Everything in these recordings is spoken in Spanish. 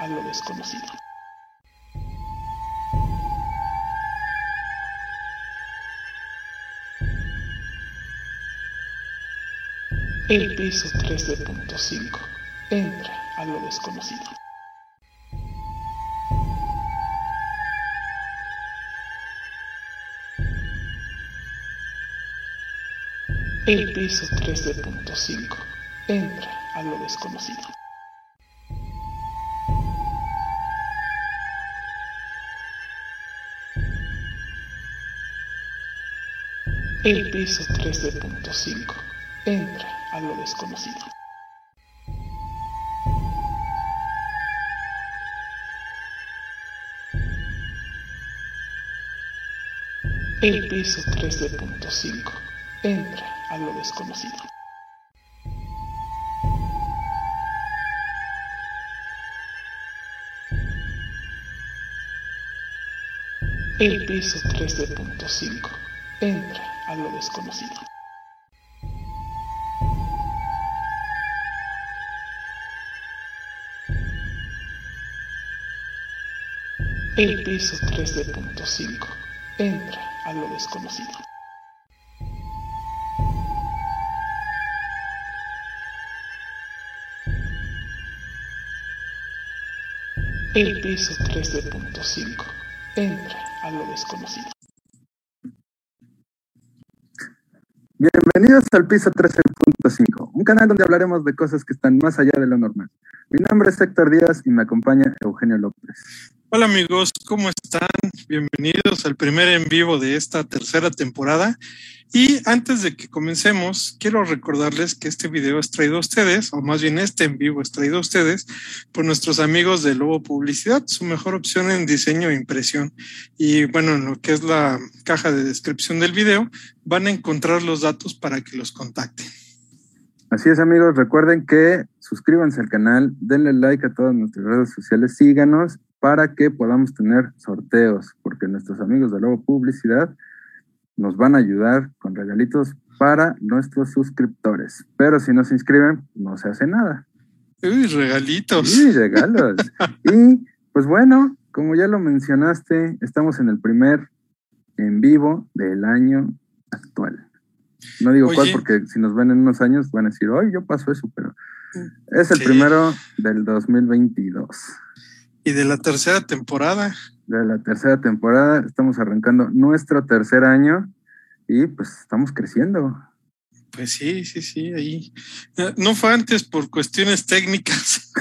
a lo desconocido. El piso 3D.5 entra a lo desconocido. El piso 3D.5 entra a lo desconocido. El piso 3D.5 entra a lo desconocido. El piso 3D.5 entra a lo desconocido. El piso 3D.5 entra a lo desconocido. El piso 3D.5 entra a lo desconocido. El piso 3D.5 entra a lo desconocido. Bienvenidos al piso 13.5, un canal donde hablaremos de cosas que están más allá de lo normal. Mi nombre es Héctor Díaz y me acompaña Eugenio López. Hola amigos, ¿cómo están? Bienvenidos al primer en vivo de esta tercera temporada. Y antes de que comencemos, quiero recordarles que este video es traído a ustedes, o más bien este en vivo es traído a ustedes por nuestros amigos de Lobo Publicidad, su mejor opción en diseño e impresión. Y bueno, en lo que es la caja de descripción del video, van a encontrar los datos para que los contacten. Así es amigos, recuerden que suscríbanse al canal, denle like a todas nuestras redes sociales, síganos para que podamos tener sorteos, porque nuestros amigos de Lobo Publicidad nos van a ayudar con regalitos para nuestros suscriptores. Pero si no se inscriben, no se hace nada. Uy, regalitos. Sí, regalos. y pues bueno, como ya lo mencionaste, estamos en el primer en vivo del año actual. No digo cuál porque si nos ven en unos años van a decir, hoy yo paso eso, pero es el primero del 2022. Y de la tercera temporada. De la tercera temporada, estamos arrancando nuestro tercer año y pues estamos creciendo. Pues sí, sí, sí, ahí. No fue antes por cuestiones técnicas.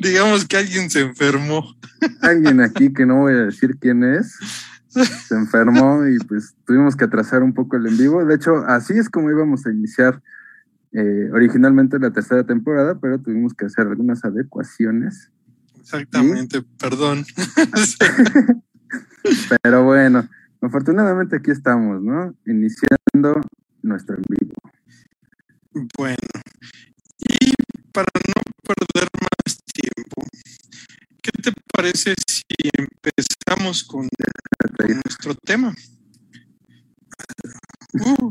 Digamos que alguien se enfermó. Alguien aquí que no voy a decir quién es, se enfermó y pues tuvimos que atrasar un poco el en vivo. De hecho, así es como íbamos a iniciar eh, originalmente la tercera temporada, pero tuvimos que hacer algunas adecuaciones. Exactamente, perdón. pero bueno, afortunadamente aquí estamos, ¿no? Iniciando nuestro en vivo. Bueno, y para no perder más tiempo, ¿qué te parece si empezamos con, nuestro tema? Uh,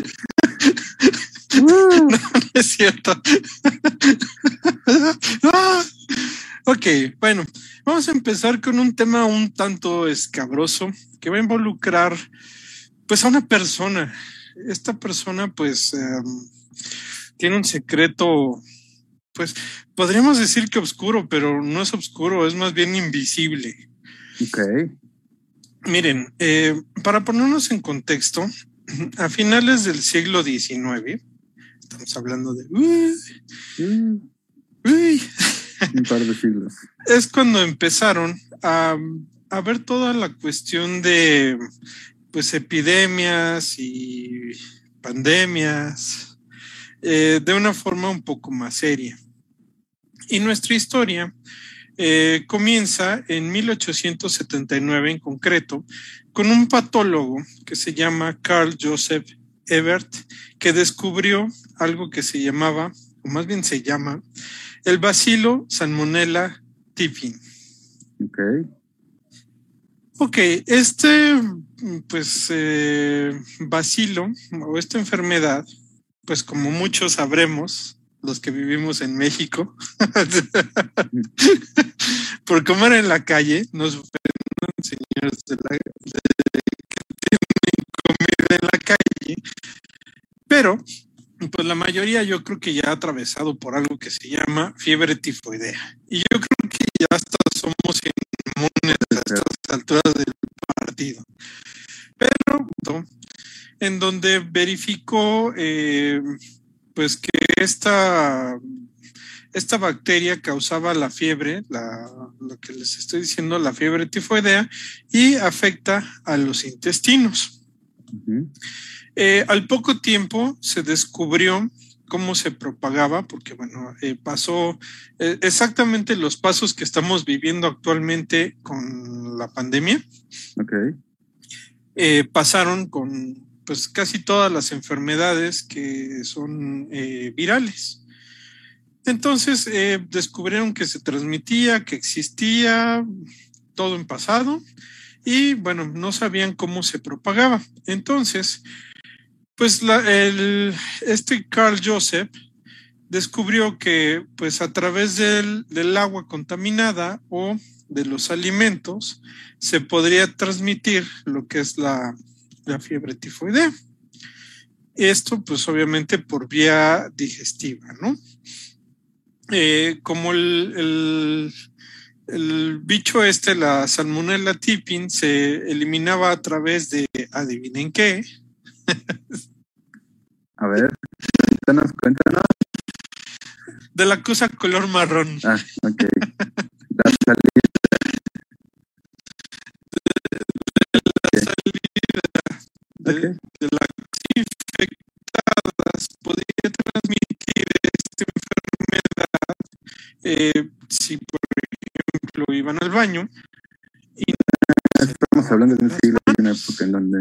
no, es cierto. ok, bueno, vamos a empezar con un tema un tanto escabroso que va a involucrar pues a una persona. Esta persona pues em, tiene un secreto pues podríamos decir que oscuro, pero no es oscuro, es más bien invisible. Ok. Miren, eh, para ponernos en contexto, a finales del siglo XIX, estamos hablando de... Mm. Un par de siglos. Es cuando empezaron a, ver toda la cuestión de pues epidemias y pandemias eh, de una forma un poco más seria. Y nuestra historia eh, comienza en 1879 en concreto con un patólogo que se llama Carl Joseph Ebert, que descubrió algo que se llamaba, o más bien se llama, el bacilo Salmonella typhi. Ok. Ok, este, pues, eh, bacilo o esta enfermedad pues como muchos sabremos, los que vivimos en México, por comer en la calle, nos ofenden señores de la, de, que tienen comida en la calle, pero pues la mayoría yo creo que ya ha atravesado por algo que se llama fiebre tifoidea. Y yo creo que ya hasta somos inmunes a estas alturas del partido. Pero en donde verificó eh, pues que esta, esta bacteria causaba la fiebre, la, lo que les estoy diciendo, la fiebre tifoidea, y afecta a los intestinos. Uh -huh. Eh, al poco tiempo se descubrió cómo se propagaba, porque bueno, eh, pasó eh, exactamente los pasos que estamos viviendo actualmente con la pandemia. Okay. Pasaron con pues casi todas las enfermedades que son virales. Entonces descubrieron que se transmitía, que existía, todo en pasado, y bueno, no sabían cómo se propagaba. Entonces, pues el, este Carl Joseph descubrió que pues a través del, del, agua contaminada o de los alimentos se podría transmitir lo que es la, la fiebre tifoidea. Esto pues obviamente por vía digestiva, ¿no? Eh, como el, el, el, bicho este, la salmonella tipin, se eliminaba a través de, adivinen qué, a ver, cuéntanos, cuéntanos. De la cosa color marrón. Ah, ok. La de, okay. de las infectadas podría transmitir esta enfermedad eh, si, por ejemplo, iban al baño. Y Estamos hablando de un siglo, de una época en donde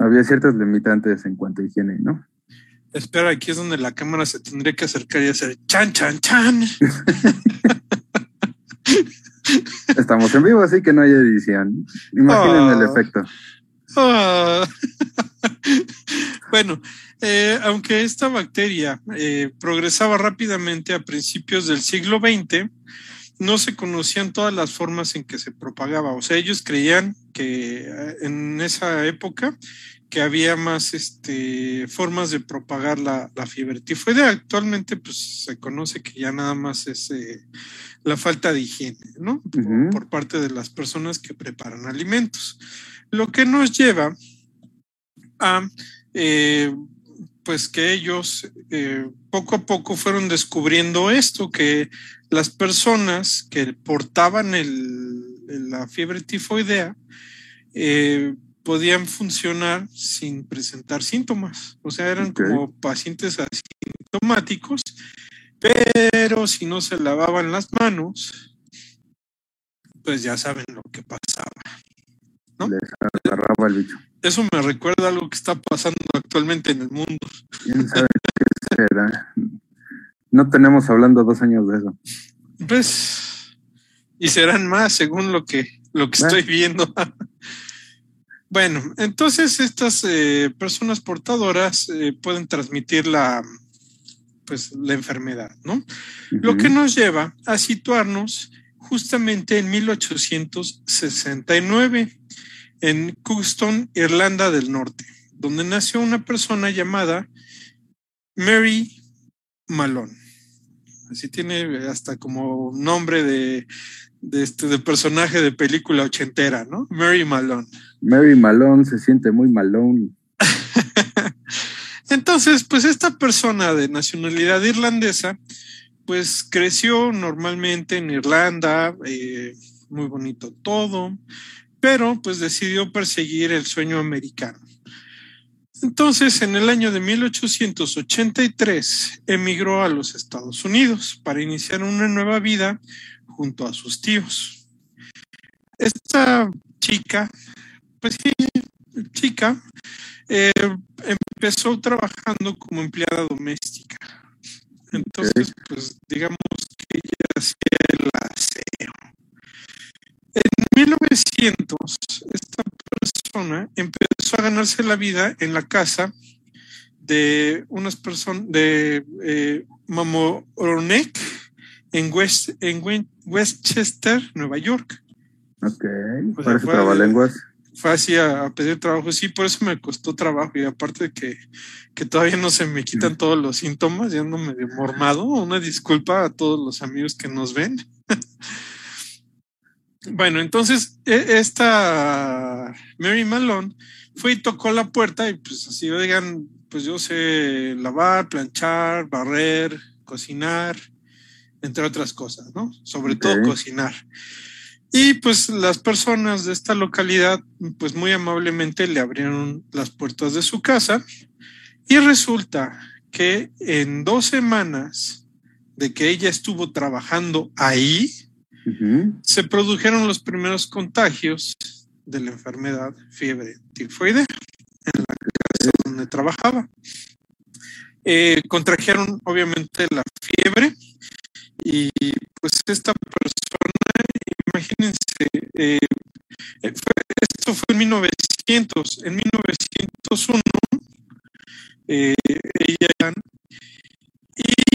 había ciertos limitantes en cuanto a higiene, ¿no? Espera, aquí es donde la cámara se tendría que acercar y hacer chan, chan, chan. Estamos en vivo, así que no hay edición. Imaginen oh. el efecto. Oh. bueno, eh, aunque esta bacteria eh, progresaba rápidamente a principios del siglo XX, no se conocían todas las formas en que se propagaba. O sea, ellos creían que en esa época que había más este, formas de propagar la, la fiebre tifoidea. Actualmente, pues se conoce que ya nada más es eh, la falta de higiene, ¿no? Uh -huh. por, parte de las personas que preparan alimentos. Lo que nos lleva a, eh, pues que ellos eh, poco a poco fueron descubriendo esto, que las personas que portaban el, la fiebre tifoidea, eh, podían funcionar sin presentar síntomas. O sea, eran okay. como pacientes asintomáticos, pero si no se lavaban las manos, pues ya saben lo que pasaba. ¿No? Les agarraba el bicho. Eso me recuerda a algo que está pasando actualmente en el mundo. ¿Quién sabe qué será? No tenemos hablando dos años de eso. Pues, y serán más según lo que, lo que estoy viendo. Bueno, entonces estas eh, personas portadoras eh, pueden transmitir la, pues, la enfermedad, ¿no? Uh -huh. Lo que nos lleva a situarnos justamente en 1869 en Custon, Irlanda del Norte, donde nació una persona llamada Mary Malone. Así tiene hasta como nombre de, de, este, de personaje de película ochentera, ¿no? Mary Malone. Mary Malone se siente muy malone. Entonces, pues esta persona de nacionalidad irlandesa, pues creció normalmente en Irlanda, eh, muy bonito todo, pero pues decidió perseguir el sueño americano. Entonces, en el año de 1883, emigró a los Estados Unidos para iniciar una nueva vida junto a sus tíos. Esta chica, pues sí, chica, eh, empezó trabajando como empleada doméstica. Entonces, pues digamos que ella hacía el aseo. En 1900, esta persona empezó a ganarse la vida en la casa de unas personas de eh, Mamoronek en, West, en Westchester, Nueva York. Ok, parece trabalenguas. Fue así a, pedir trabajo, sí, por eso me costó trabajo y aparte de que, que todavía no se me quitan todos los síntomas, ya ando medio mormado, una disculpa a todos los amigos que nos ven. bueno, entonces e, esta Mary Malone fue y tocó la puerta y pues así, oigan, pues yo sé lavar, planchar, barrer, cocinar, entre otras cosas, ¿no? Sobre todo cocinar. Y pues las personas de esta localidad, pues muy amablemente le abrieron las puertas de su casa y resulta que en dos semanas de que ella estuvo trabajando ahí, se produjeron los primeros contagios de la enfermedad fiebre tifoide en la casa donde trabajaba. Eh, contrajeron obviamente la fiebre y pues esta persona, imagínense, eh, eh, esto fue en 1900, en 1901, ella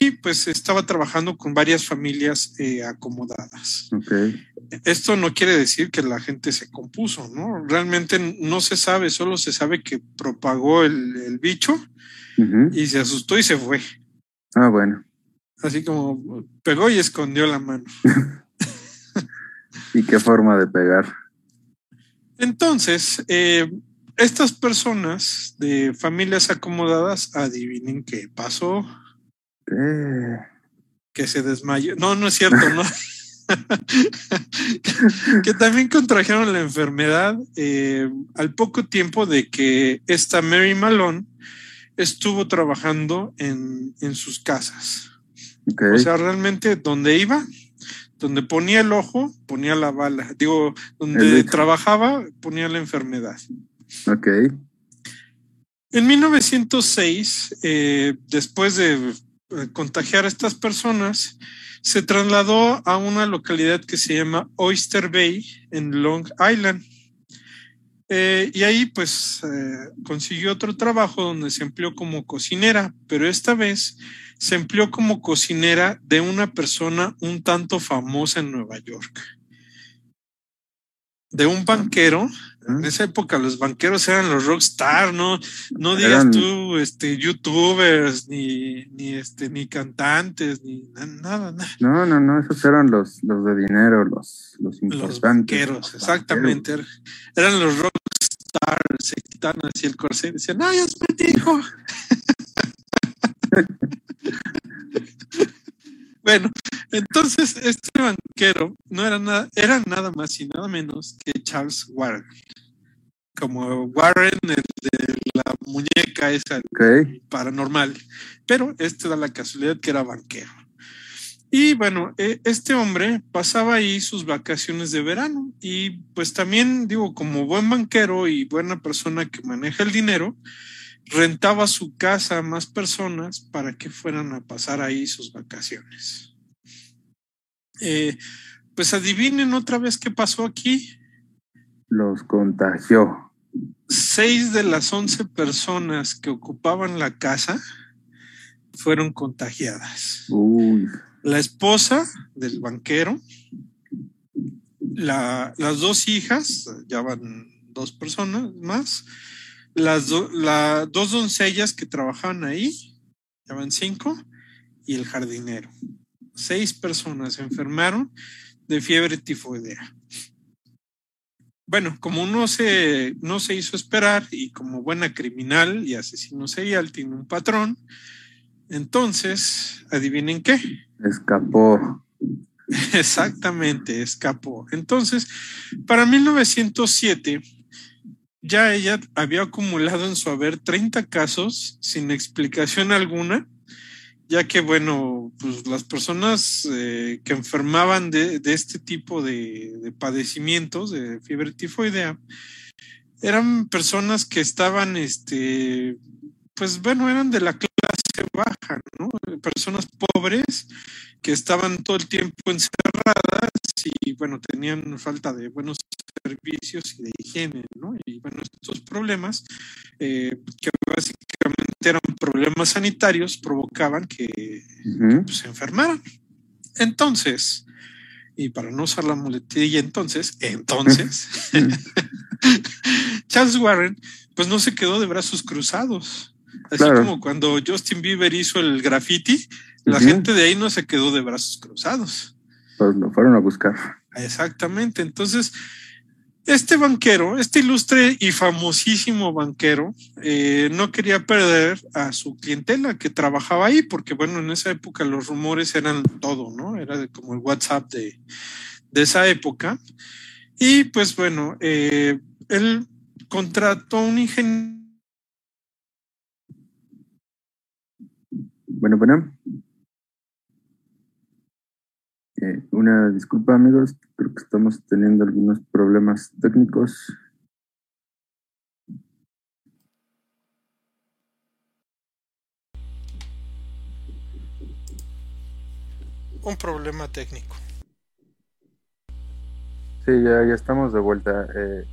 y pues estaba trabajando con varias familias acomodadas. Esto no quiere decir que la gente se compuso, ¿no? Realmente no se sabe, solo se sabe que propagó el, bicho y se asustó y se fue. Ah, bueno. Así como pegó y escondió la mano. ¿Y qué forma de pegar? Entonces, eh, estas personas de familias acomodadas, adivinen qué pasó. Que se desmayó. No, no es cierto, ¿no? que también contrajeron la enfermedad eh, al poco tiempo de que esta Mary Malone estuvo trabajando en, en sus casas. O sea, realmente donde iba, donde ponía el ojo, ponía la bala. Digo, donde trabajaba, ponía la enfermedad. Ok. En 1906, eh, después de eh, contagiar a estas personas, se trasladó a una localidad que se llama Oyster Bay en Long Island. Eh, y ahí pues consiguió otro trabajo donde se empleó como cocinera, pero esta vez se empleó como cocinera de una persona un tanto famosa en Nueva York. De un banquero. En esa época los banqueros eran los rockstar, no, no digas tú, este, youtubers, ni, ni este, ni cantantes, ni nada, nada. No, no, no, esos eran los, los de dinero, los, los importantes. Los banqueros, exactamente. Eran los rockstars, se quitaban así el corsé y decían, ¡ay, es mi hijo! bueno, entonces este banquero no era nada, era nada más y nada menos que Charles Warren. Como Warren, el de la muñeca esa paranormal. Pero este da la casualidad que era banquero. Y bueno, e, este hombre pasaba ahí sus vacaciones de verano y pues también digo, como buen banquero y buena persona que maneja el dinero, rentaba su casa a más personas para que fueran a pasar ahí sus vacaciones. Eh, pues adivinen otra vez qué pasó aquí. Los contagió. Seis de las once personas que ocupaban la casa fueron contagiadas. La esposa del banquero, las dos hijas, ya van dos personas más, las dos doncellas que trabajaban ahí, llaman cinco, y el jardinero. Seis personas se enfermaron de fiebre tifoidea. Bueno, como no se, no se hizo esperar y como buena criminal y asesino serial tiene un patrón, entonces, adivinen qué. Escapó. Exactamente, escapó. Entonces, para 1907, ya ella había acumulado en su haber 30 casos sin explicación alguna, ya que, bueno, pues las personas eh, que enfermaban de, este tipo de, padecimientos, de fiebre tifoidea, eran personas que estaban, este, pues bueno, eran de la clase baja, ¿no? Personas pobres que estaban todo el tiempo encerradas y bueno, tenían falta de buenos servicios y de higiene, ¿no? Y bueno, estos problemas, eh, que básicamente eran problemas sanitarios, provocaban que pues, se enfermaran. Entonces, y para no usar la muletilla entonces, entonces, Charles Warren, pues no se quedó de brazos cruzados. Así como cuando Justin Bieber hizo el graffiti, la gente de ahí no se quedó de brazos cruzados. Pues lo fueron a buscar. Exactamente. Entonces, este banquero, este ilustre y famosísimo banquero, eh, no quería perder a su clientela que trabajaba ahí, porque bueno, en esa época los rumores eran todo, ¿no? Era como el WhatsApp de, esa época. Y pues bueno, eh, él contrató un ingeniero. Bueno, bueno. Eh, una disculpa amigos, creo que estamos teniendo algunos problemas técnicos. Un problema técnico. Sí, ya, ya estamos de vuelta. Eh,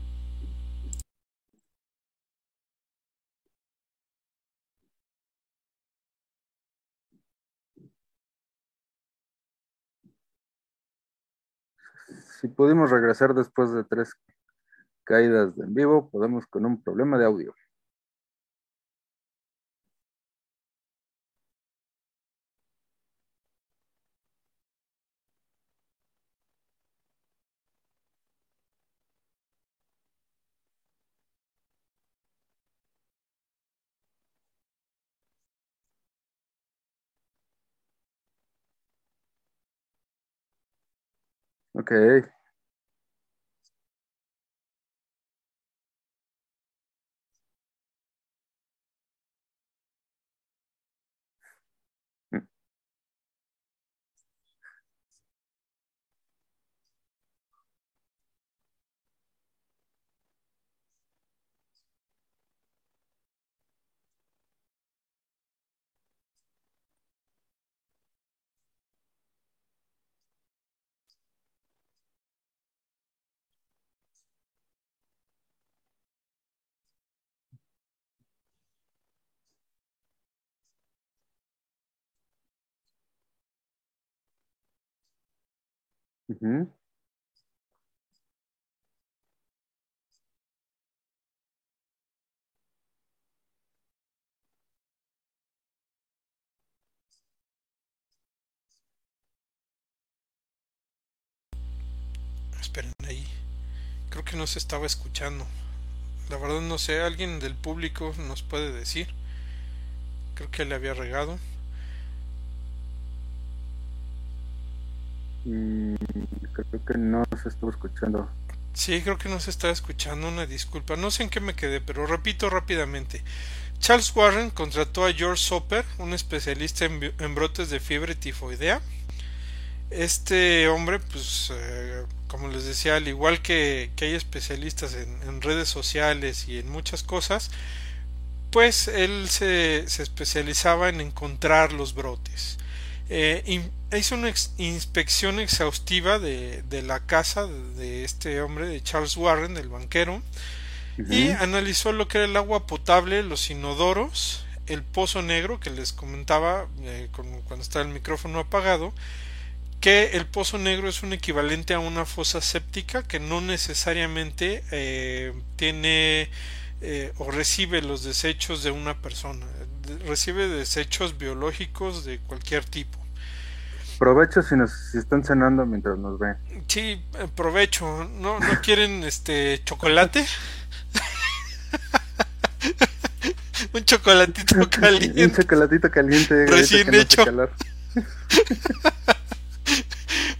si pudimos regresar después de tres caídas de en vivo, podemos con un problema de audio. Okay. Ok. Esperen ahí. Creo que no se estaba escuchando. La verdad no sé, alguien del público nos puede decir. Creo que le había regado. Mm, creo que no se estuvo escuchando. Sí, creo que no se está escuchando, una disculpa. No sé en qué me quedé, pero repito rápidamente. Charles Warren contrató a George Soper, un especialista en, brotes de fiebre tifoidea. Este hombre, pues, eh, como les decía, al igual que, hay especialistas en, redes sociales y en muchas cosas, pues él se, se especializaba en encontrar los brotes. Eh, hizo una inspección exhaustiva de, la casa de este hombre, de Charles Warren, del banquero, y analizó lo que era el agua potable, los inodoros, el pozo negro que les comentaba eh, cuando está el micrófono apagado, que el pozo negro es un equivalente a una fosa séptica que no necesariamente eh, tiene eh, o recibe los desechos de una persona, recibe desechos biológicos de cualquier tipo. Provecho si nos si están cenando mientras nos ven. Sí, eh, provecho. ¿No, no quieren este chocolate? un chocolatito caliente. un chocolatito caliente. Recién hecho.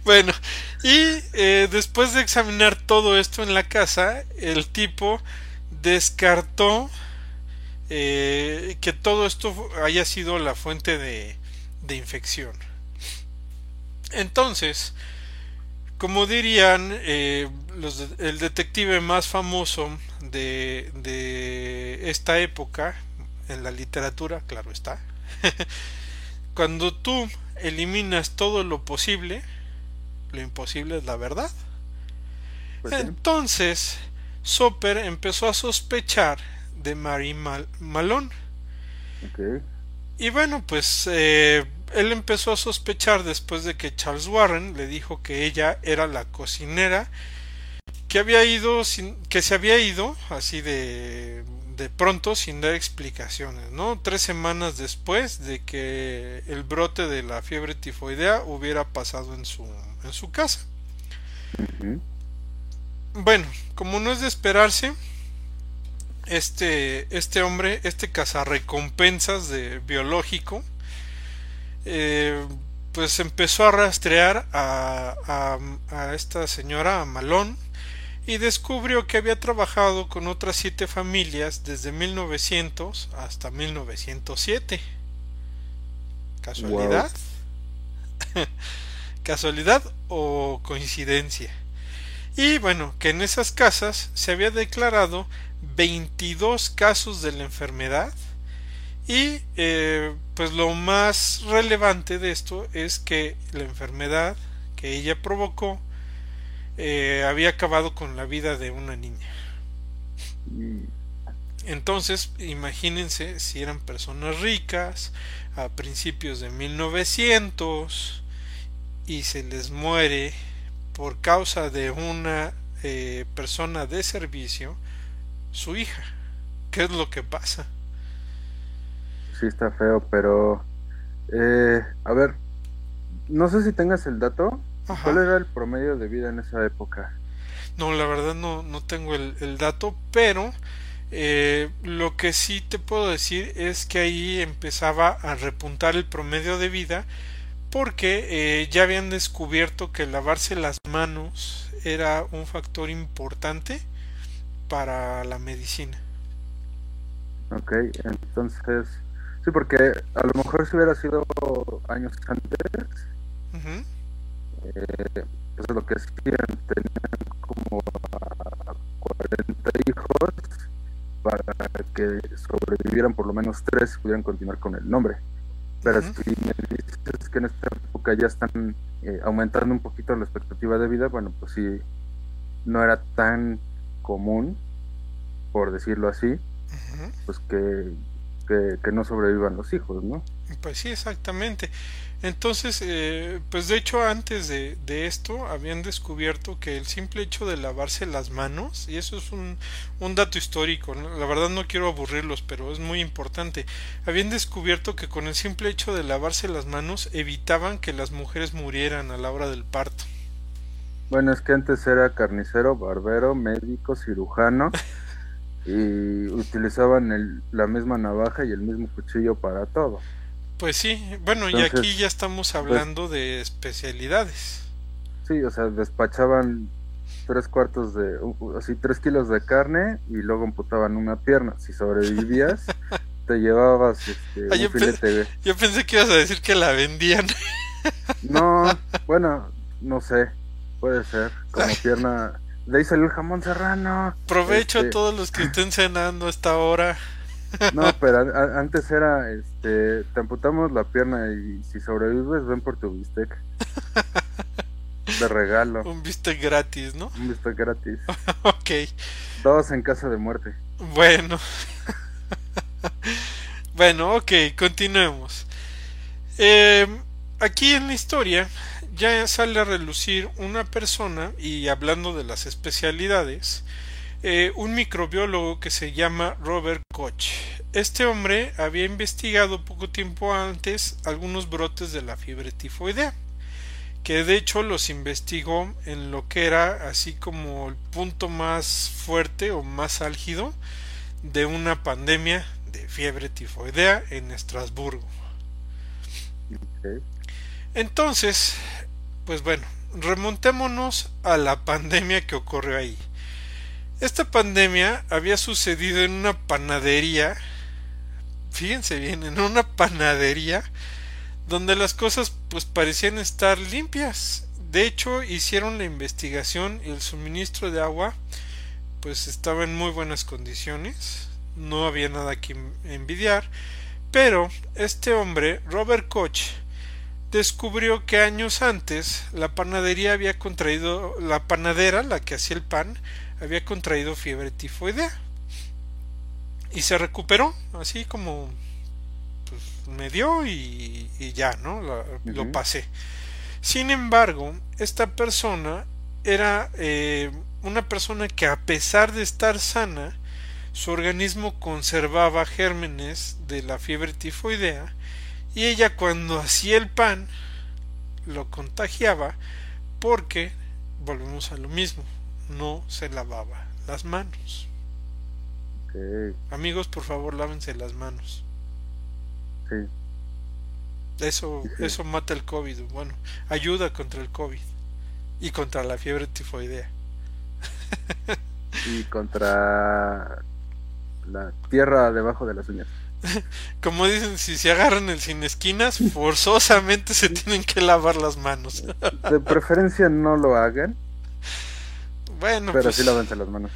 bueno, y eh, después de examinar todo esto en la casa, el tipo descartó eh, que todo esto haya sido la fuente de, de infección. Entonces, como dirían eh, el detective más famoso de, de esta época en la literatura, claro está, cuando tú eliminas todo lo posible, lo imposible es la verdad. Pues. Entonces, Soper empezó a sospechar de Mary Mal- Malone. Ok. Y bueno, pues eh, él empezó a sospechar después de que Charles Warren le dijo que ella era la cocinera que había ido sin, que se había ido así de de pronto sin dar explicaciones, ¿no? Tres semanas después de que el brote de la fiebre tifoidea hubiera pasado en su en su casa. Bueno, como no es de esperarse, este, este hombre, este cazarrecompensas de biológico, eh, pues empezó a rastrear a, a, a esta señora, a Malón, y descubrió que había trabajado con otras siete familias desde 1900 hasta 1907. ¿Casualidad? ¿Casualidad o coincidencia? Y bueno, que en esas casas se había declarado 22 casos de la enfermedad y eh, pues lo más relevante de esto es que la enfermedad que ella provocó eh, había acabado con la vida de una niña. Y- Entonces, imagínense si eran personas ricas a principios de 1900 y se les muere por causa de una eh, persona de servicio su hija. ¿Qué es lo que pasa? Sí está feo, pero... eh, a ver, no sé si tengas el dato. Ajá. ¿Cuál era el promedio de vida en esa época? No, la verdad no, no tengo el, el dato, pero eh, lo que sí te puedo decir es que ahí empezaba a repuntar el promedio de vida porque eh, ya habían descubierto que lavarse las manos era un factor importante para la medicina. Ok, entonces... Sí, porque a lo mejor si hubiera sido años antes, Ujú, eh, eso es lo que hacían, tenían como a 40 hijos para que sobrevivieran por lo menos tres y pudieran continuar con el nombre. Pero si me dices que en esta época ya están eh, aumentando un poquito la expectativa de vida, bueno, pues sí, no era tan común, por decirlo así, pues que, que, que no sobrevivan los hijos, ¿no? Pues sí, exactamente. Entonces, eh, pues de hecho antes de, de esto habían descubierto que el simple hecho de lavarse las manos, y eso es un, un dato histórico, ¿no? la verdad no quiero aburrirlos, pero es muy importante, habían descubierto que con el simple hecho de lavarse las manos evitaban que las mujeres murieran a la hora del parto. Bueno, es que antes era carnicero, barbero, médico, cirujano y utilizaban el, la misma navaja y el mismo cuchillo para todo. Pues sí, bueno, y aquí ya estamos hablando de especialidades. Sí, o sea, despachaban tres cuartos de, así tres kilos de carne y luego amputaban una pierna. Si sobrevivías, te llevabas este, yo un filete. Yo pensé que ibas a decir que la vendían. No, bueno, no sé, puede ser, como pierna. De ahí salió el jamón serrano. Provecho a Este, todos los que estén cenando a esta hora. No, pero a- antes era, este, te amputamos la pierna y si sobrevives, ven por tu bistec. De regalo, Un bistec gratis, ¿no? un bistec gratis. Ok, Dos en caso de muerte. bueno. bueno, ok, continuemos. Eh, aquí en la historia ya sale a relucir una persona, y hablando de las especialidades, eh, un microbiólogo que se llama Robert Koch. Este hombre había investigado poco tiempo antes algunos brotes de la fiebre tifoidea, que de hecho los investigó en lo que era así como el punto más fuerte o más álgido de una pandemia de fiebre tifoidea en Estrasburgo. Entonces, pues bueno, remontémonos a la pandemia que ocurrió ahí. Esta pandemia había sucedido en una panadería, fíjense bien, en una panadería donde las cosas pues parecían estar limpias. De hecho, hicieron la investigación y el suministro de agua pues estaba en muy buenas condiciones, no había nada que envidiar, pero este hombre, Robert Koch, descubrió que años antes la panadería había contraído, la panadera, la que hacía el pan, había contraído fiebre tifoidea. Y se recuperó, así como pues, me dio y, ya, ¿no? Lo pasé. Sin embargo, esta persona era eh, una persona que a pesar de estar sana, su organismo conservaba gérmenes de la fiebre tifoidea y ella cuando hacía el pan lo contagiaba porque, volvemos a lo mismo, no se lavaba las manos. Amigos, por favor, lávense las manos. Sí. Eso, eso mata el COVID. Bueno, ayuda contra el COVID y contra la fiebre tifoidea. y contra la tierra debajo de las uñas. Como dicen, si se agarran el sin esquinas, forzosamente se tienen que lavar las manos. De preferencia no lo hagan. Bueno, pero pues, sí lávense las manos.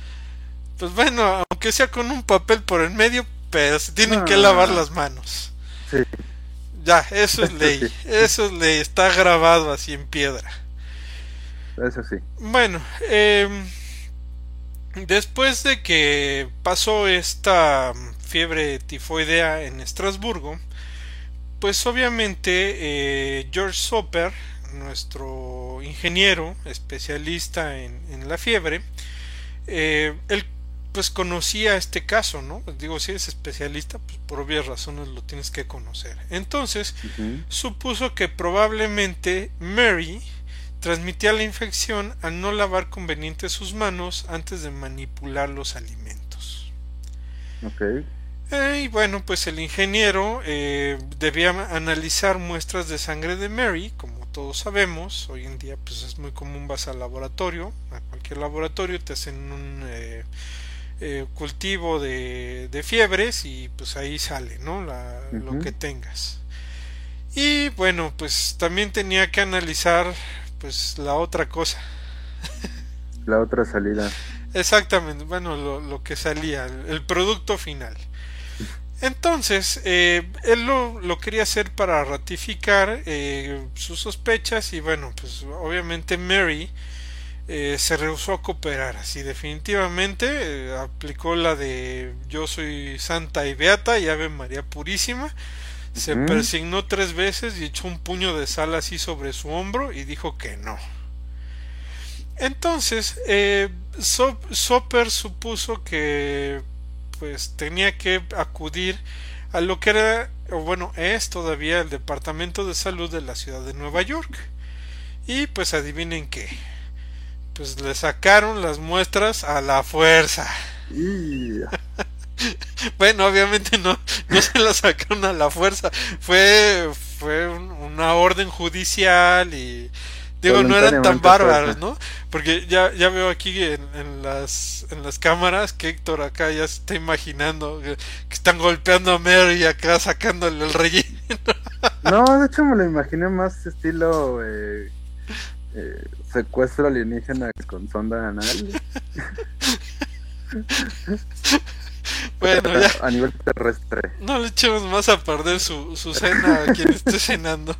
Pues bueno, aunque sea con un papel por el medio, pero se tienen que lavar las manos. Sí. Ya, eso es ley. Eso es ley. Está grabado así en piedra. Eso sí. Bueno, em, después de que pasó esta fiebre tifoidea en Estrasburgo, pues obviamente eh, George Soper, nuestro ingeniero especialista en, en la fiebre, eh, él pues conocía este caso, ¿no? Pues, digo, si eres especialista, pues por obvias razones lo tienes que conocer. Entonces, supuso que probablemente Mary transmitía la infección al no lavar conveniente sus manos antes de manipular los alimentos. Ok. Eh, y bueno, pues el ingeniero eh, debía analizar muestras de sangre de Mary, como todos sabemos, hoy en día pues es muy común vas al laboratorio, a cualquier laboratorio te hacen un eh, eh, cultivo de, fiebres y pues ahí sale, ¿no? La, Lo que tengas. Y bueno, pues también tenía que analizar pues la otra cosa. La otra salida. Exactamente, bueno, lo, que salía, el, producto final. Entonces, eh, él lo, lo, quería hacer para ratificar eh, sus sospechas y bueno, pues obviamente Mary eh, se rehusó a cooperar. Así definitivamente aplicó la de yo soy santa y beata y Ave María Purísima. Se persignó tres veces y echó un puño de sal así sobre su hombro y dijo que no. Entonces, Soper supuso que pues tenía que acudir a lo que era, o bueno, es todavía el Departamento de Salud de la ciudad de Nueva York. Y pues adivinen qué pues le sacaron las muestras a la fuerza. bueno, obviamente no, no se las sacaron a la fuerza, fue, fue una orden judicial y digo, no eran tan bárbaros, ¿no? Porque ya, ya veo aquí en, las, en las cámaras que Héctor acá ya se está imaginando que, están golpeando a Mary acá sacándole el relleno. no, de hecho me lo imaginé más estilo... Eh eh, secuestro alienígena con sonda anal. bueno, a nivel terrestre. No le echemos más a perder su, su cena a quien esté cenando.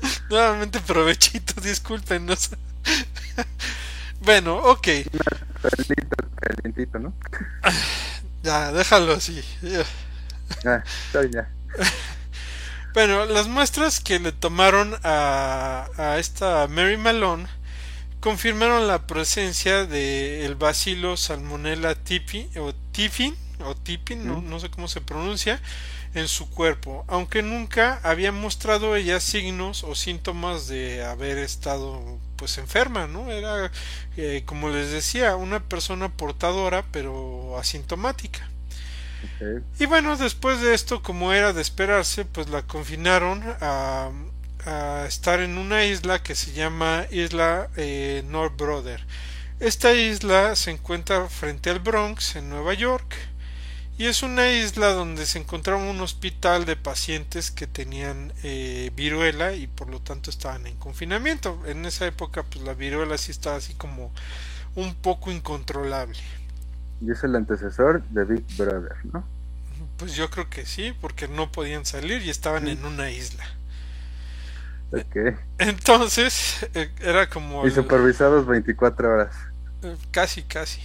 Nuevamente provechito, discúlpenos. bueno, ok. Calientito, ¿no? Ya, déjalo así. Ya, estoy ya. Bueno, las muestras que le tomaron a, a esta Mary Malone confirmaron la presencia del bacilo Salmonella tipi o tifin o tipin, no, no, sé cómo se pronuncia, en su cuerpo, aunque nunca había mostrado ella signos o síntomas de haber estado pues enferma, ¿no? Era, eh, como les decía, una persona portadora pero asintomática. Y bueno, después de esto, como era de esperarse, pues la confinaron a, estar en una isla que se llama Isla eh, North Brother. Esta isla se encuentra frente al Bronx, en Nueva York, y es una isla donde se encontraba un hospital de pacientes que tenían eh, viruela y por lo tanto estaban en confinamiento. En esa época, pues la viruela sí estaba así como un poco incontrolable. Y es el antecesor de Big Brother, ¿no? Pues yo creo que sí, porque no podían salir y estaban en una isla. Ok. Entonces, eh, era como... Y el- supervisados 24 horas. eh, Casi, casi.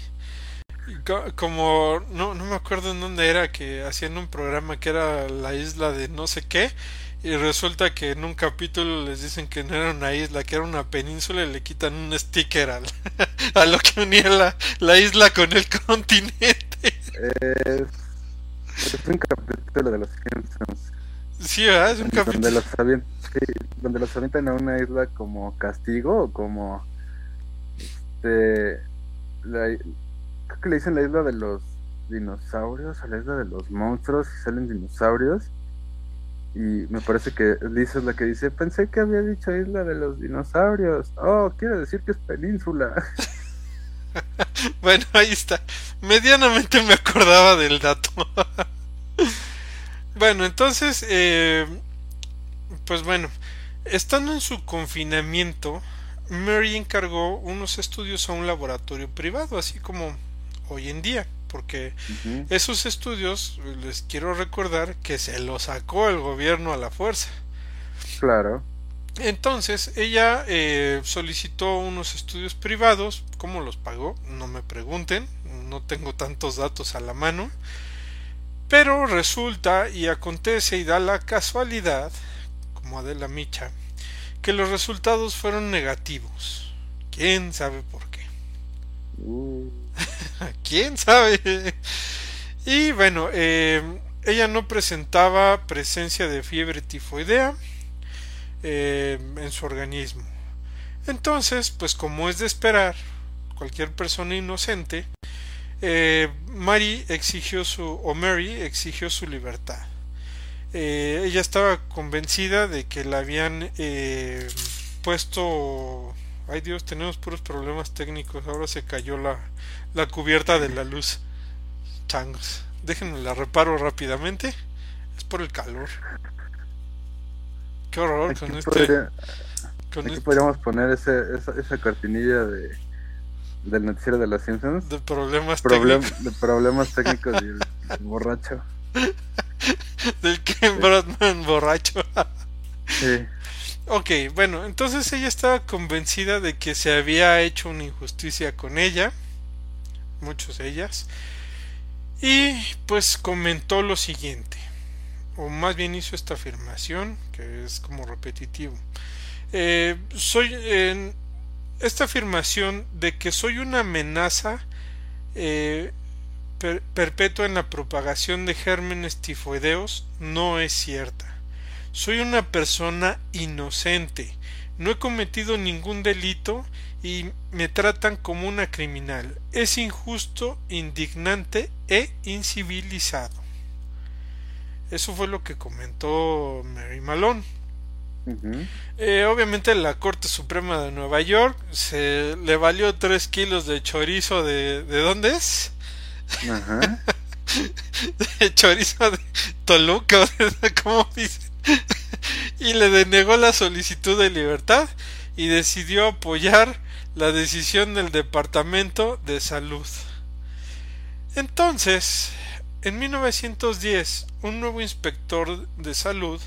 Como, no, no me acuerdo en dónde era que hacían un programa que era la isla de no sé qué. Y resulta que en un capítulo les dicen que no era una isla, que era una península y le quitan un sticker al- a lo que unía la, la isla con el continente. Es, es un capítulo de los Simpsons. Sí, ¿verdad? Es un donde capítulo. los, avien- sí, donde los avientan a una isla como castigo o como este la- que le dicen la isla de los dinosaurios o la isla de los monstruos y salen dinosaurios y me parece que Lisa es la que dice pensé que había dicho isla de los dinosaurios oh quiere decir que es península Bueno, ahí está. Medianamente me acordaba del dato. bueno, entonces, eh, pues bueno, estando en su confinamiento, Mary encargó unos estudios a un laboratorio privado, así como hoy en día, porque esos estudios, les quiero recordar que se los sacó el gobierno a la fuerza. claro Entonces ella eh, solicitó unos estudios privados. ¿Cómo los pagó? No me pregunten. No tengo tantos datos a la mano. Pero resulta y acontece y da la casualidad, como Adela Micha, que los resultados fueron negativos. ¿Quién sabe por qué? Uh, ¿Quién sabe? Y bueno, eh, ella no presentaba presencia de fiebre tifoidea eh, en su organismo. Entonces, pues como es de esperar, cualquier persona inocente, eh, Mary exigió su, o Mary exigió su libertad. Eh, ella estaba convencida de que la habían eh, puesto... Ay Dios, tenemos puros problemas técnicos. Ahora se cayó la, la cubierta de la luz. Changos. Déjenme la reparo rápidamente. Es por el calor. Qué horror aquí, con este. podría- con aquí este podríamos poner ese, esa, esa cortinilla de del noticiero de los Simpsons de problemas Problem- técnicos de problemas técnicos y el, el borracho. del Ken Brodman borracho. Sí. Ok, bueno, entonces ella estaba convencida de que se había hecho una injusticia con ella, muchos de ellas, y pues comentó lo siguiente, o más bien hizo esta afirmación, que es como repetitivo. Eh, soy en esta afirmación de que soy una amenaza eh, per- perpetua en la propagación de gérmenes tifoideos no es cierta. Soy una persona inocente. No he cometido ningún delito y me tratan como una criminal. Es injusto, indignante e incivilizado. Eso fue lo que comentó Mary Malone. Ujú. Eh, obviamente la Corte Suprema de Nueva York se le valió 3 kilos de chorizo de... ¿De dónde es? Ajá. De chorizo de Toluca, ¿cómo dicen? y le denegó la solicitud de libertad y decidió apoyar la decisión del Departamento de Salud. Entonces, en 1910, un nuevo inspector de salud,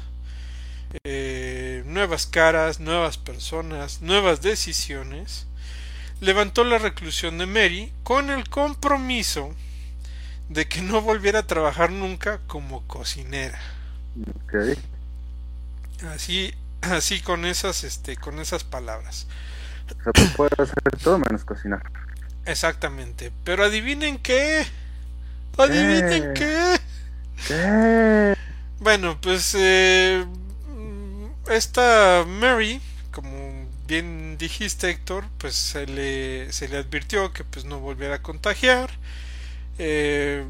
eh, nuevas caras, nuevas personas, nuevas decisiones, levantó la reclusión de Mary con el compromiso de que no volviera a trabajar nunca como cocinera. Así, así con esas, este, con esas palabras. O sea, pues puede hacer todo menos cocinar. Exactamente. Pero adivinen qué. Adivinen ¿Qué? qué. ¿Qué? Bueno, pues eh, esta Mary, como bien dijiste Héctor, pues se le, se le advirtió que pues no volviera a contagiar. Eh,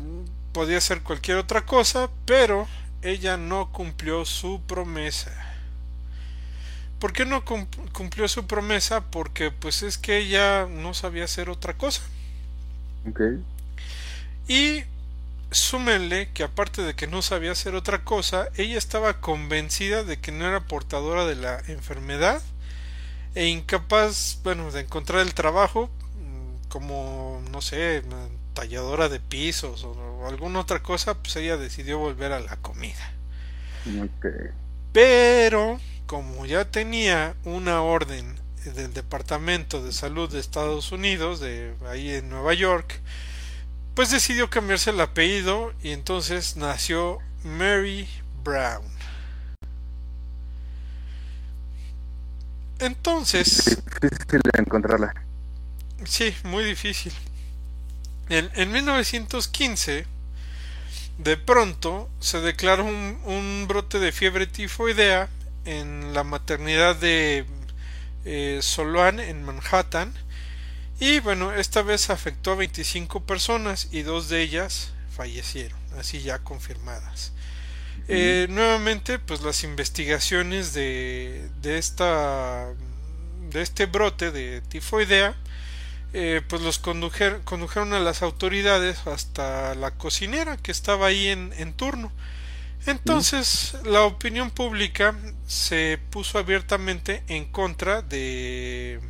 podía hacer cualquier otra cosa, pero ella no cumplió su promesa. ¿Por qué no cum- cumplió su promesa? Porque pues es que ella no sabía hacer otra cosa. Ok. Y súmenle que aparte de que no sabía hacer otra cosa, ella estaba convencida de que no era portadora de la enfermedad e incapaz, bueno, de encontrar el trabajo mm, como, no sé, talladora de pisos o, alguna otra cosa, pues ella decidió volver a la comida. Ok. Pero, como ya tenía una orden del Departamento de Salud de Estados Unidos, de ahí en Nueva York, pues decidió cambiarse el apellido y entonces nació Mary Brown. Entonces... Difícil de encontrarla. Sí, muy difícil. En, en 1915, de pronto, se declaró un, un, brote de fiebre tifoidea en la maternidad de eh, Soloan, en Manhattan, y bueno, esta vez afectó a 25 personas y dos de ellas fallecieron, así ya confirmadas. Eh, nuevamente, pues las investigaciones de, de, esta, de este brote de tifoidea, eh, pues los condujeron, condujeron a las autoridades hasta la cocinera que estaba ahí en, en turno. Entonces, la opinión pública se puso abiertamente en contra de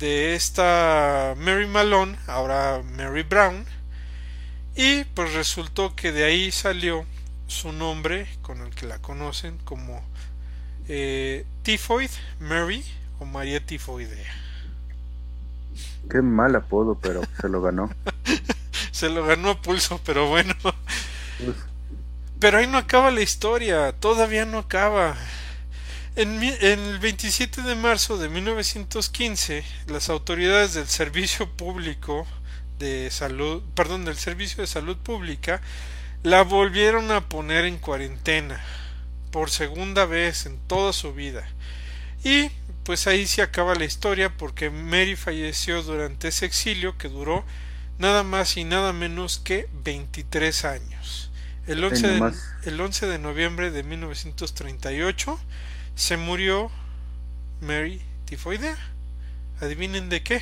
de esta Mary Malone, ahora Mary Brown, y pues resultó que de ahí salió su nombre con el que la conocen como eh, Tifoid Mary o María Tifoidea. Qué mal apodo, pero se lo ganó. se lo ganó a pulso, pero bueno. Pero ahí no acaba la historia, todavía no acaba. En, el 27 de marzo de 1915, las autoridades del Servicio Público de Salud, perdón, del Servicio de Salud Pública, la volvieron a poner en cuarentena por segunda vez en toda su vida. Y pues ahí se acaba la historia porque Mary falleció durante ese exilio que duró nada más y nada menos que 23 años. El 11, de, el 11 de noviembre de 1938 se murió Mary tifoidea. Adivinen de qué.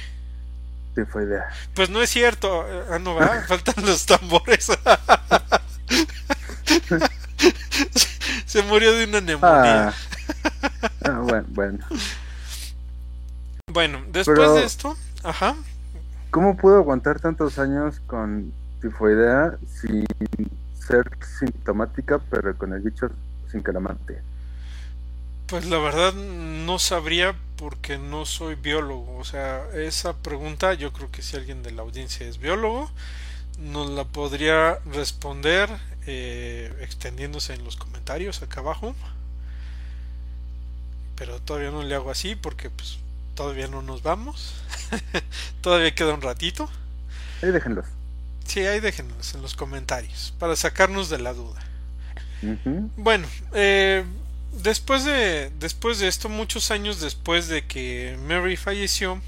Tifoidea. Pues no es cierto. Ah, no va. Faltan los tambores. se murió de una neumonía. Ah. Ah, bueno, bueno. Bueno, después de esto, ajá. ¿Cómo pudo aguantar tantos años con tifoidea sin ser sintomática, pero con el bicho sin que la mate? Pues la verdad no sabría porque no soy biólogo. O sea, esa pregunta yo creo que si alguien de la audiencia es biólogo, nos la podría responder eh, extendiéndose en los comentarios acá abajo. Pero todavía no le hago así porque pues todavía no nos vamos. todavía queda un ratito. Ahí déjenlos. Sí, ahí déjenlos en los comentarios para sacarnos de la duda. Bueno, eh, después de, después de esto, muchos años después de que Mary falleció,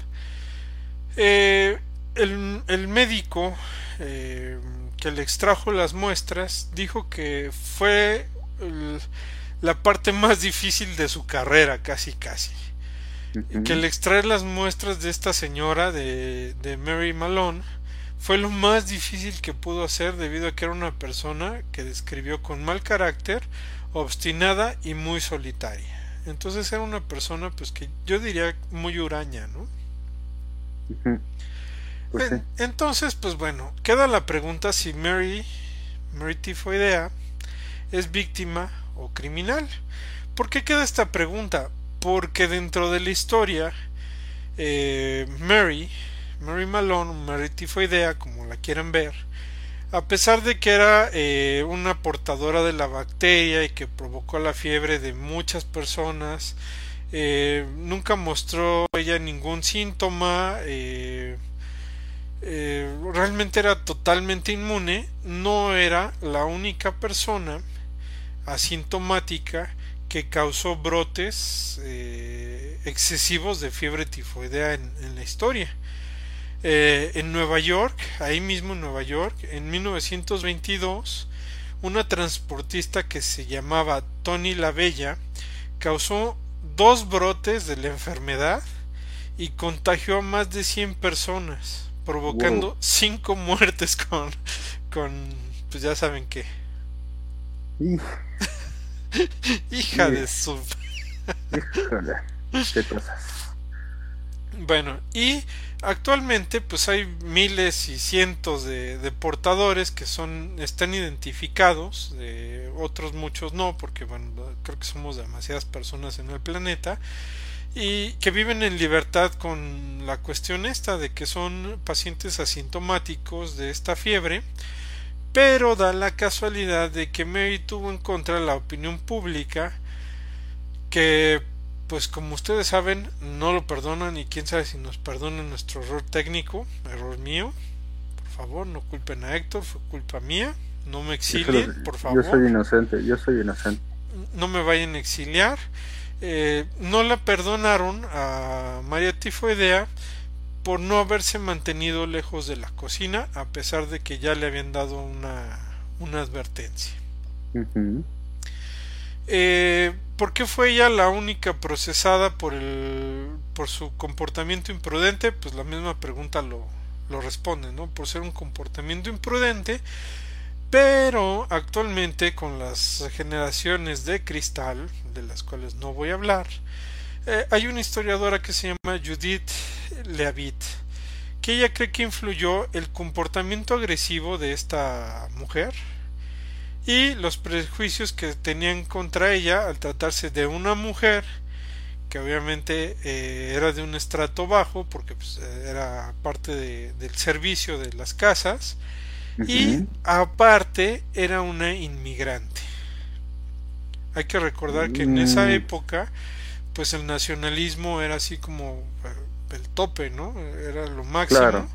eh, el, médico eh, que le extrajo las muestras dijo que fue la parte más difícil de su carrera, casi casi. Que el extraer las muestras de esta señora, de, de Mary Malone, fue lo más difícil que pudo hacer debido a que era una persona que describió con mal carácter, obstinada y muy solitaria. Entonces era una persona pues que yo diría muy huraña, ¿no? Pues entonces, pues bueno, queda la pregunta si Mary, Mary Tifoidea, es víctima o criminal. ¿Por qué queda esta pregunta? Porque dentro de la historia, eh, Mary, Mary Malone, Mary Tifoidea, como la quieran ver, a pesar de que era eh, una portadora de la bacteria y que provocó la fiebre de muchas personas, eh, nunca mostró ella ningún síntoma, eh, realmente era totalmente inmune, no era la única persona asintomática que causó brotes excesivos de fiebre tifoidea en la historia. Eh, en Nueva York, ahí mismo en Nueva York, en 1922, una transportista que se llamaba Tony La Bella causó dos brotes de la enfermedad y contagió a más de 100 personas, provocando cinco muertes con, con, pues ya saben qué. Hija de su... qué cosas. Bueno, y actualmente pues hay miles y cientos de, de, portadores que son están identificados, de otros muchos no, porque bueno, creo que somos demasiadas personas en el planeta y que viven en libertad con la cuestión esta de que son pacientes asintomáticos de esta fiebre, pero da la casualidad de que Mary tuvo en contra la opinión pública que pues como ustedes saben no lo perdonan y quién sabe si nos perdonan nuestro error técnico, error mío. Por favor, no culpen a Héctor, fue culpa mía. No me exilien, por favor. Yo soy inocente, yo soy inocente. No me vayan a exiliar. Eh, no la perdonaron a María Tifoidea por no haberse mantenido lejos de la cocina a pesar de que ya le habían dado una, una advertencia. Eh, ¿Por qué fue ella la única procesada por, el, por su comportamiento imprudente? Pues la misma pregunta lo, lo responde, ¿no? Por ser un comportamiento imprudente, pero actualmente con las generaciones de cristal, de las cuales no voy a hablar, eh, hay una historiadora que se llama Judith Leavitt, que ella cree que influyó el comportamiento agresivo de esta mujer y los prejuicios que tenían contra ella al tratarse de una mujer que obviamente eh, era de un estrato bajo porque pues, era parte de, del servicio de las casas y aparte era una inmigrante. Hay que recordar que en esa Mm. época, pues el nacionalismo era así como eh, el tope, ¿no? Era lo máximo. Claro.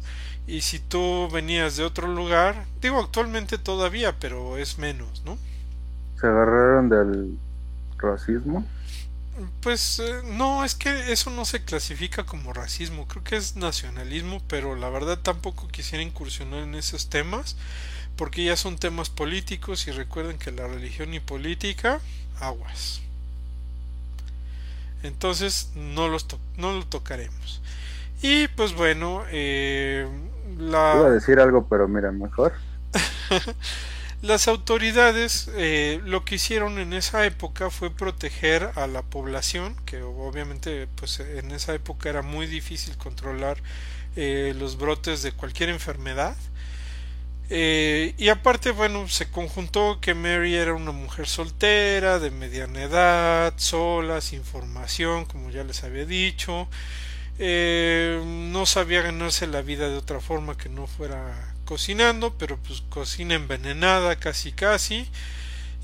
Y si tú venías de otro lugar, digo actualmente todavía, pero es menos, ¿no? Se agarraron del racismo. Pues eh, no, es que eso no se clasifica como racismo, creo que es nacionalismo, pero la verdad tampoco quisiera incursionar en esos temas, porque ya son temas políticos y recuerden que la religión y política, aguas. Entonces no, los to- no lo tocaremos. Y pues bueno, eh, la... Iba a decir algo, pero mira, mejor. Las autoridades eh, lo que hicieron en esa época fue proteger a la población, que obviamente pues en esa época era muy difícil controlar eh, los brotes de cualquier enfermedad. Eh, y aparte, bueno, se conjuntó que Mary era una mujer soltera, de mediana edad, sola, sin formación, como ya les había dicho. Eh, no sabía ganarse la vida de otra forma que no fuera cocinando, pero pues cocina envenenada casi casi.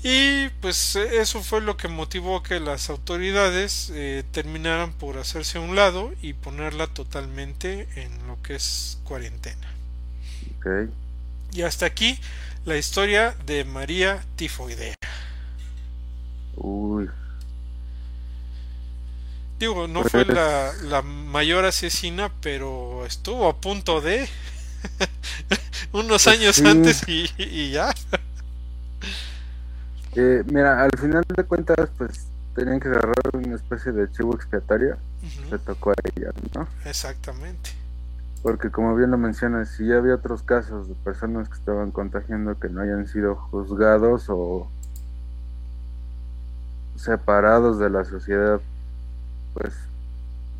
Y pues eso fue lo que motivó que las autoridades eh, terminaran por hacerse a un lado y ponerla totalmente en lo que es cuarentena. Ok. Y hasta aquí la historia de María Tifoidea. Uy. Digo, no Pues- fue la, la mayor asesina, pero estuvo a punto de unos Pues años sí. antes y, y ya. Eh, mira, al final de cuentas, pues tenían que agarrar una especie de chivo expiatorio. Se Ujú, tocó a ella, ¿no? Exactamente. Porque como bien lo mencionas, si ya había otros casos de personas que estaban contagiando que no hayan sido juzgados o separados de la sociedad, pues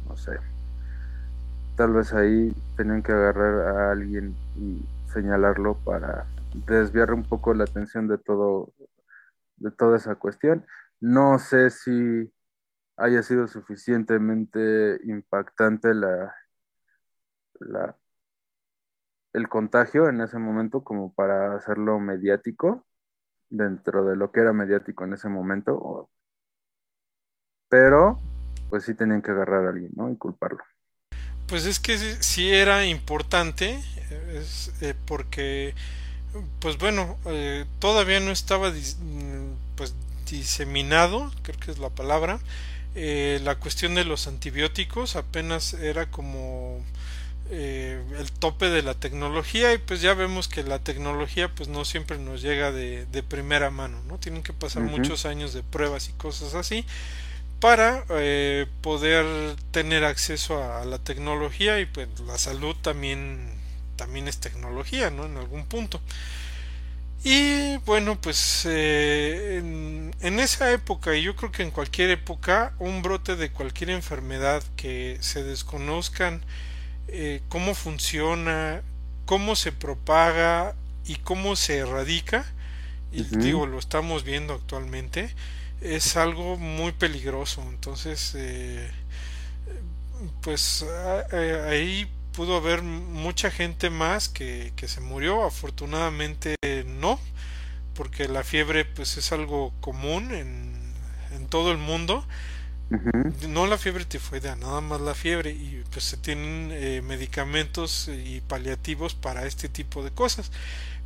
no sé. Tal vez ahí tenían que agarrar a alguien y señalarlo para desviar un poco la atención de todo de toda esa cuestión. No sé si haya sido suficientemente impactante la la, el contagio en ese momento como para hacerlo mediático dentro de lo que era mediático en ese momento, pero pues sí tenían que agarrar a alguien, ¿no? Y culparlo. Pues es que sí- era importante, es, eh, porque, pues bueno, eh, todavía no estaba dis- mm, pues diseminado, creo que es la palabra, eh, la cuestión de los antibióticos, apenas era como el tope de la tecnología y pues ya vemos que la tecnología pues no siempre nos llega de, de primera mano, ¿no? Tienen que pasar muchos años de pruebas y cosas así para eh, poder tener acceso a, a la tecnología y pues la salud también también es tecnología, ¿no? En algún punto. Y bueno, pues eh, en, en, esa época, y yo creo que en cualquier época, un brote de cualquier enfermedad que se desconozcan eh, cómo funciona, cómo se propaga y cómo se erradica, y digo, lo estamos viendo actualmente, es algo muy peligroso. Entonces, eh, pues ahí pudo haber mucha gente más que, que se murió, afortunadamente no, porque la fiebre pues es algo común en, en todo el mundo. No la fiebre tifoidea, nada más la fiebre y pues se tienen eh, medicamentos y paliativos para este tipo de cosas.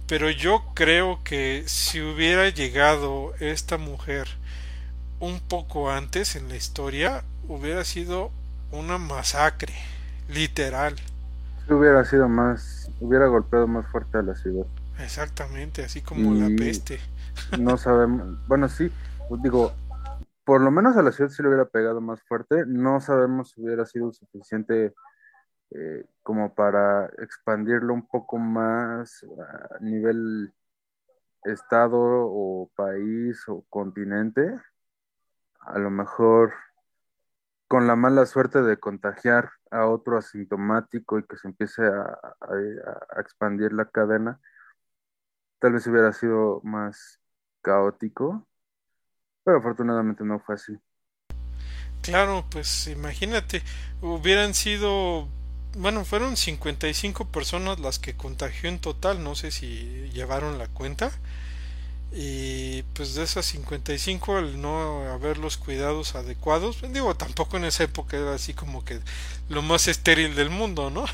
Pero yo creo que si hubiera llegado esta mujer un poco antes en la historia, hubiera sido una masacre, literal hubiera sido más, hubiera golpeado más fuerte a la ciudad. Exactamente, así como la peste. No sabemos, bueno, sí, pues digo, por lo menos a la ciudad sí le hubiera pegado más fuerte. No sabemos si hubiera sido suficiente eh, como para expandirlo un poco más a nivel estado o país o continente. A lo mejor con la mala suerte de contagiar a otro asintomático y que se empiece a, expandir la cadena, tal vez hubiera sido más caótico, pero afortunadamente no fue así. Claro, pues imagínate, hubieran sido, bueno, fueron 55 personas las que contagió en total, no sé si llevaron la cuenta y pues de esas 55 el no haber los cuidados adecuados digo tampoco en esa época era así como que lo más estéril del mundo no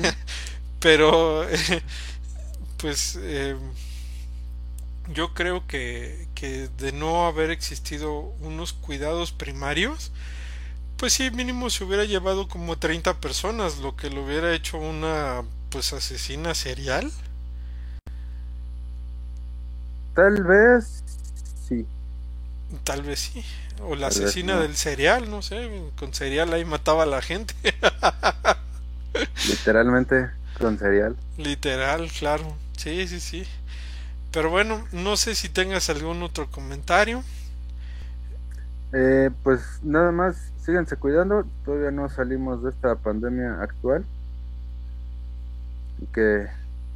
pero pues eh, yo creo que, que de no haber existido unos cuidados primarios pues sí mínimo se hubiera llevado como 30 personas lo que lo hubiera hecho una pues asesina serial Tal vez sí. Tal vez sí. O la asesina del cereal, no sé. Con cereal ahí mataba a la gente. Literalmente con cereal. Literal, claro. Sí, sí, sí. Pero bueno, no sé si tengas algún otro comentario. Eh, pues nada más, síganse cuidando. Todavía no salimos de esta pandemia actual. Hay que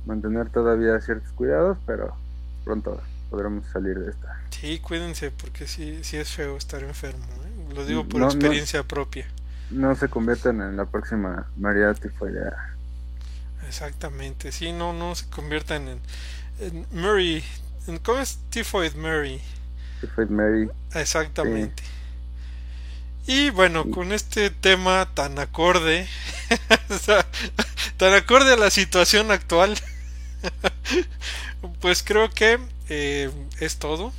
mantener todavía ciertos cuidados, pero pronto podremos salir de esta. Sí, cuídense porque sí, sí es feo estar enfermo. ¿eh? Lo digo por experiencia propia. No se conviertan en la próxima María Tifoidea. Exactamente, sí, no, no se conviertan en, en Mary. En, ¿Cómo es Tifoid Mary? Tifoid Mary. Exactamente. Y bueno, con este tema tan acorde, tan acorde a la situación actual, pues creo que eh, es todo.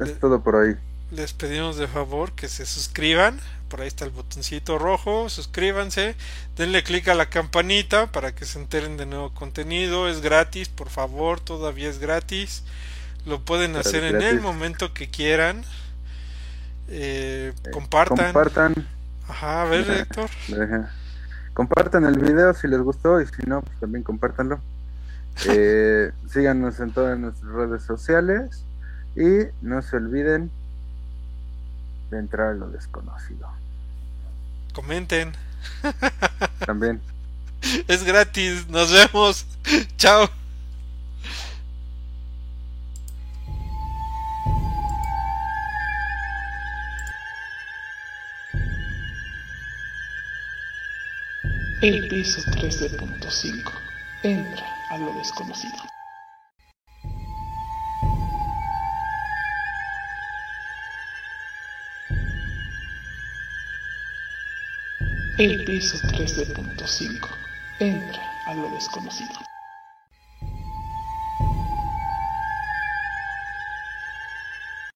Es todo por hoy. Les pedimos de favor que se suscriban. Por ahí está el botoncito rojo. Suscríbanse. Denle clic a la campanita para que se enteren de nuevo contenido. Es gratis, por favor. Todavía es gratis. Lo pueden hacer en el momento que quieran. Eh, eh, compartan. Compartan. Ajá, a ver, Héctor. Compartan el video si les gustó y si no, pues también compártanlo. Eh, síganos en todas nuestras redes sociales y no se olviden de entrar a lo desconocido. Comenten. También. Es gratis. Nos vemos. Chao. El piso 13.5 entra a lo desconocido. El piso 13.5 entra a lo desconocido.